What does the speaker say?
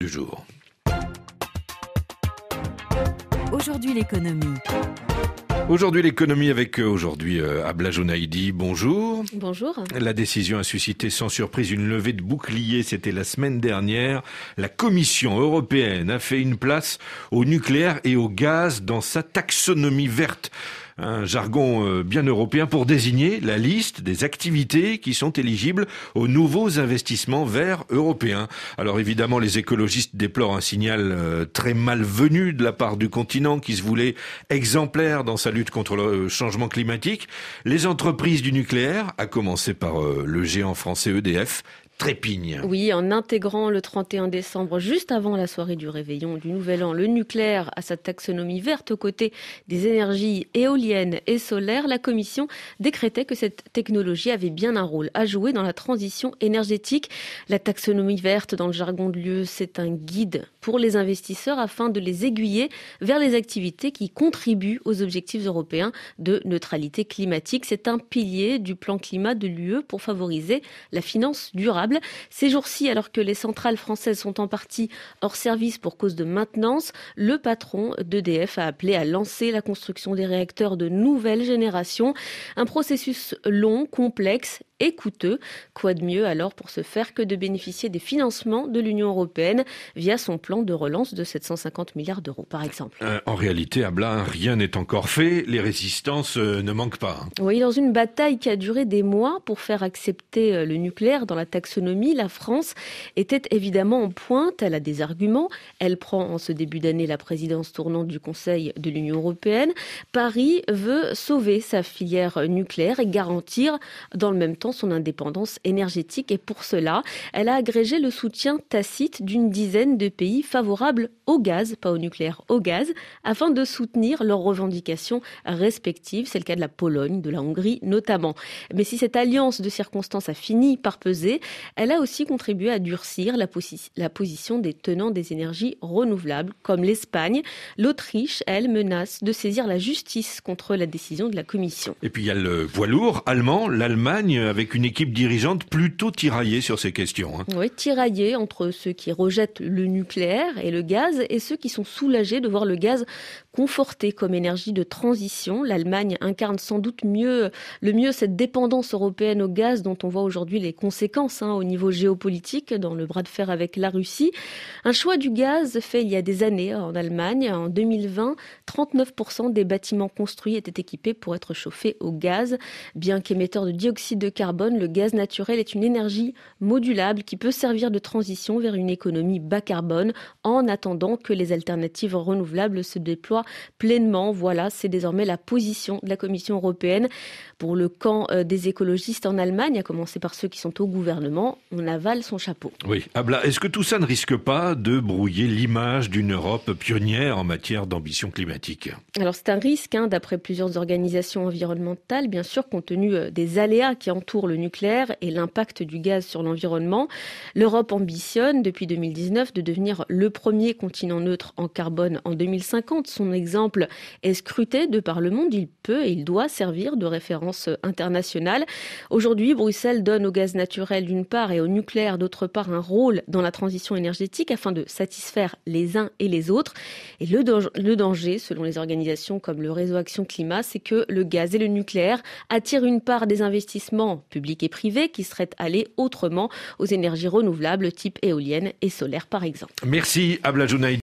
du jour. Aujourd'hui l'économie. Aujourd'hui l'économie avec euh, aujourd'hui euh, Abla. Bonjour. Bonjour. La décision a suscité sans surprise une levée de bouclier. C'était la semaine dernière. La Commission européenne a fait une place au nucléaire et au gaz dans sa taxonomie verte un jargon euh, bien européen pour désigner la liste des activités qui sont éligibles aux nouveaux investissements verts européens. Alors évidemment, les écologistes déplorent un signal euh, très malvenu de la part du continent qui se voulait exemplaire dans sa lutte contre le changement climatique. Les entreprises du nucléaire, à commencer par euh, le géant français EDF, Oui, en intégrant le 31 décembre, juste avant la soirée du réveillon du Nouvel An, le nucléaire à sa taxonomie verte aux côtés des énergies éoliennes et solaires, la Commission décrétait que cette technologie avait bien un rôle à jouer dans la transition énergétique. La taxonomie verte, dans le jargon de l'UE, c'est un guide pour les investisseurs afin de les aiguiller vers les activités qui contribuent aux objectifs européens de neutralité climatique. C'est un pilier du plan climat de l'UE pour favoriser la finance durable ces jours-ci, alors que les centrales françaises sont en partie hors service pour cause de maintenance, le patron d'EDF a appelé à lancer la construction des réacteurs de nouvelle génération. Un processus long, complexe et coûteux. Quoi de mieux alors pour ce faire que de bénéficier des financements de l'Union européenne via son plan de relance de 750 milliards d'euros, par exemple? Euh, En réalité, à Blin, rien n'est encore fait. Les résistances euh, ne manquent pas. Hein. Oui, dans une bataille qui a duré des mois pour faire accepter euh, le nucléaire dans la taxonomie, la France était évidemment en pointe. Elle a des arguments. Elle prend en ce début d'année la présidence tournante du Conseil de l'Union européenne. Paris veut sauver sa filière nucléaire et garantir dans le même temps son indépendance énergétique et pour cela, elle a agrégé le soutien tacite d'une dizaine de pays favorables au gaz, pas au nucléaire, au gaz, afin de soutenir leurs revendications respectives. C'est le cas de la Pologne, de la Hongrie notamment. Mais si cette alliance de circonstances a fini par peser, elle a aussi contribué à durcir la, position des tenants des énergies renouvelables, comme l'Espagne. L'Autriche, elle, menace de saisir la justice contre la décision de la Commission. Et puis il y a le poids lourd allemand, l'Allemagne, avec une équipe dirigeante plutôt tiraillée sur ces questions. Hein. Oui, tiraillée entre ceux qui rejettent le nucléaire et le gaz et ceux qui sont soulagés de voir le gaz conforté comme énergie de transition. L'Allemagne incarne sans doute mieux, le mieux cette dépendance européenne au gaz dont on voit aujourd'hui les conséquences hein, au niveau géopolitique dans le bras de fer avec la Russie. Un choix du gaz fait il y a des années en Allemagne. En 2020, 39% des bâtiments construits étaient équipés pour être chauffés au gaz. Bien qu'émetteur de dioxyde de carbone, le gaz naturel est une énergie modulable qui peut servir de transition vers une économie bas carbone en attendant que les alternatives renouvelables se déploient pleinement. Voilà, c'est désormais la position de la Commission européenne. Pour le camp euh, des écologistes en Allemagne, à commencer par ceux qui sont au gouvernement, on avale son chapeau. Oui, Abla, est-ce que tout ça ne risque pas de brouiller l'image d'une Europe pionnière en matière d'ambition climatique? Alors c'est un risque, hein, d'après plusieurs organisations environnementales, bien sûr, compte tenu euh, des aléas qui entourent le nucléaire et l'impact du gaz sur l'environnement. L'Europe ambitionne depuis 2019 de devenir le premier continent neutre en carbone en 2050. Son exemple est scruté de par le monde. Il peut et il doit servir de référence internationale. Aujourd'hui, Bruxelles donne au gaz naturel d'une part et au nucléaire d'autre part un rôle dans la transition énergétique afin de satisfaire les uns et les autres. Et le, danger, selon les organisations comme le réseau Action Climat, c'est que le gaz et le nucléaire attirent une part des investissements publics et privés qui seraient allés autrement aux énergies renouvelables type éolienne et solaire par exemple. Merci Abla